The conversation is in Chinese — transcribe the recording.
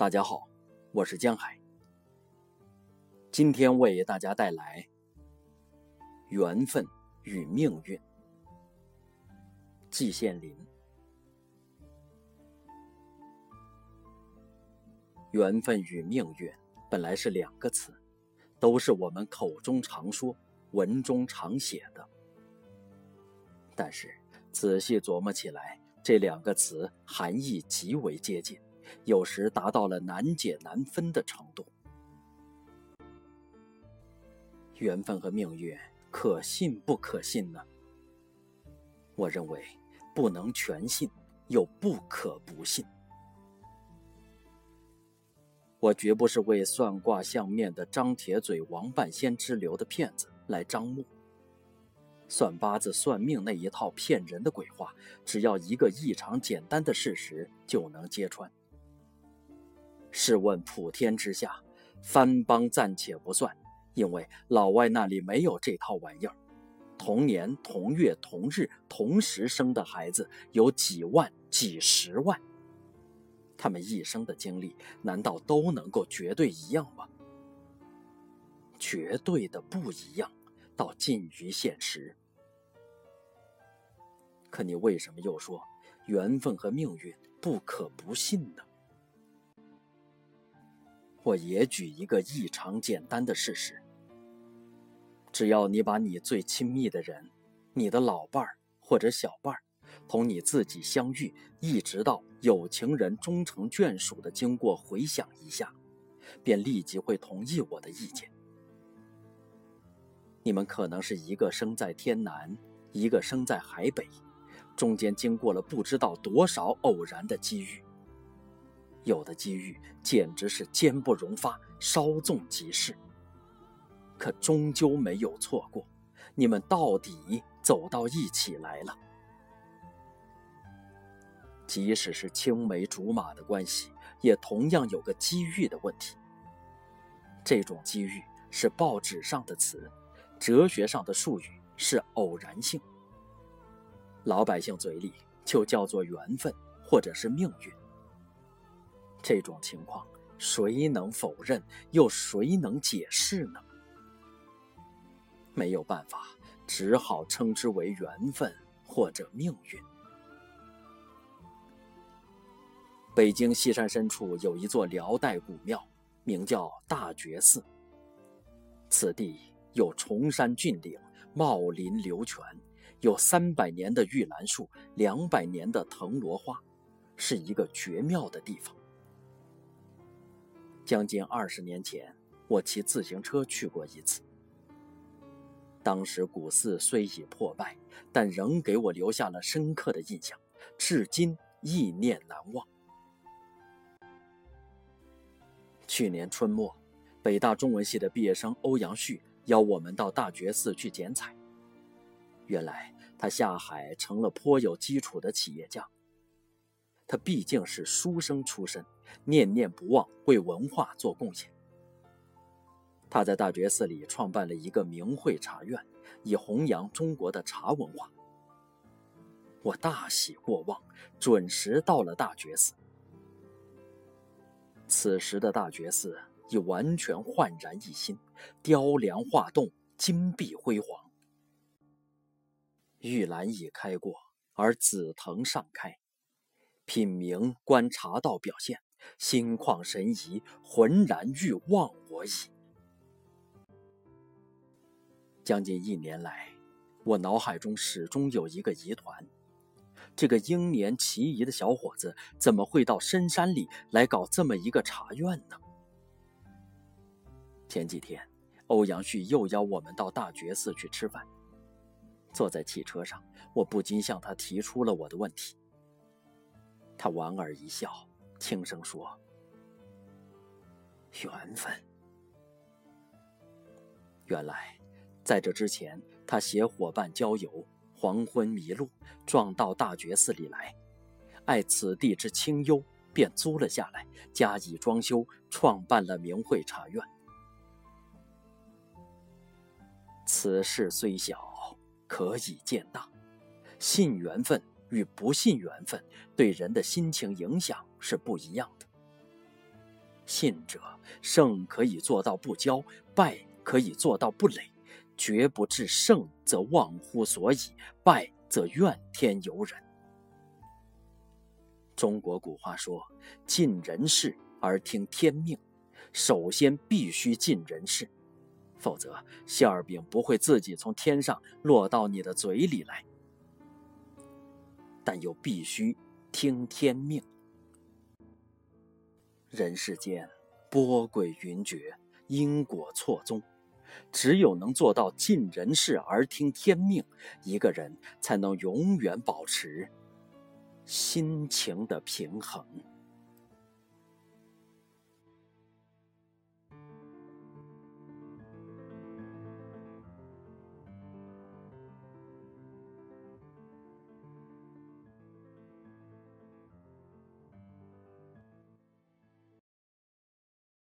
大家好，我是江海。今天为大家带来《缘分与命运》。季羡林。缘分与命运本来是两个词，都是我们口中常说、文中常写的。但是仔细琢磨起来，这两个词含义极为接近。有时达到了难解难分的程度。缘分和命运可信不可信呢？我认为不能全信，又不可不信。我绝不是为算卦相面的张铁嘴王半仙之流的骗子来张目。算八字算命那一套骗人的鬼话，只要一个异常简单的事实就能揭穿。试问普天之下，藩邦暂且不算，因为老外那里没有这套玩意儿。同年同月同日同时生的孩子有几万、几十万，他们一生的经历难道都能够绝对一样吗？绝对的不一样，到近于现实。可你为什么又说缘分和命运不可不信呢？我也举一个异常简单的事实：只要你把你最亲密的人，你的老伴儿或者小伴儿，同你自己相遇，一直到有情人终成眷属的经过回想一下，便立即会同意我的意见。你们可能是一个生在天南，一个生在海北，中间经过了不知道多少偶然的机遇。有的机遇简直是坚不容发，稍纵即逝。可终究没有错过，你们到底走到一起来了。即使是青梅竹马的关系，也同样有个机遇的问题。这种机遇是报纸上的词，哲学上的术语是偶然性，老百姓嘴里就叫做缘分或者是命运。这种情况，谁能否认？又谁能解释呢？没有办法，只好称之为缘分或者命运。北京西山深处有一座辽代古庙，名叫大觉寺。此地有崇山峻岭，茂林流泉，有三百年的玉兰树，两百年的藤萝花，是一个绝妙的地方。将近二十年前，我骑自行车去过一次。当时古寺虽已破败，但仍给我留下了深刻的印象，至今意念难忘。去年春末，北大中文系的毕业生欧阳旭邀我们到大觉寺去剪彩。原来他下海成了颇有基础的企业家。他毕竟是书生出身。念念不忘为文化做贡献。他在大觉寺里创办了一个名慧茶院，以弘扬中国的茶文化。我大喜过望，准时到了大觉寺。此时的大觉寺已完全焕然一新，雕梁画栋，金碧辉煌。玉兰已开过，而紫藤尚开。品茗观茶道表现。心旷神怡，浑然欲忘我矣。将近一年来，我脑海中始终有一个疑团：这个英年奇仪的小伙子，怎么会到深山里来搞这么一个茶院呢？前几天，欧阳旭又邀我们到大觉寺去吃饭。坐在汽车上，我不禁向他提出了我的问题。他莞尔一笑。轻声说：“缘分。原来，在这之前，他携伙伴郊游，黄昏迷路，撞到大觉寺里来，爱此地之清幽，便租了下来，加以装修，创办了明慧茶院。此事虽小，可以见大，信缘分。”与不信缘分对人的心情影响是不一样的。信者胜可以做到不骄，败可以做到不馁。绝不至胜则忘乎所以，败则怨天尤人。中国古话说：“尽人事而听天命。”首先必须尽人事，否则馅儿饼不会自己从天上落到你的嘴里来。但又必须听天命。人世间波诡云谲，因果错综，只有能做到尽人事而听天命，一个人才能永远保持心情的平衡。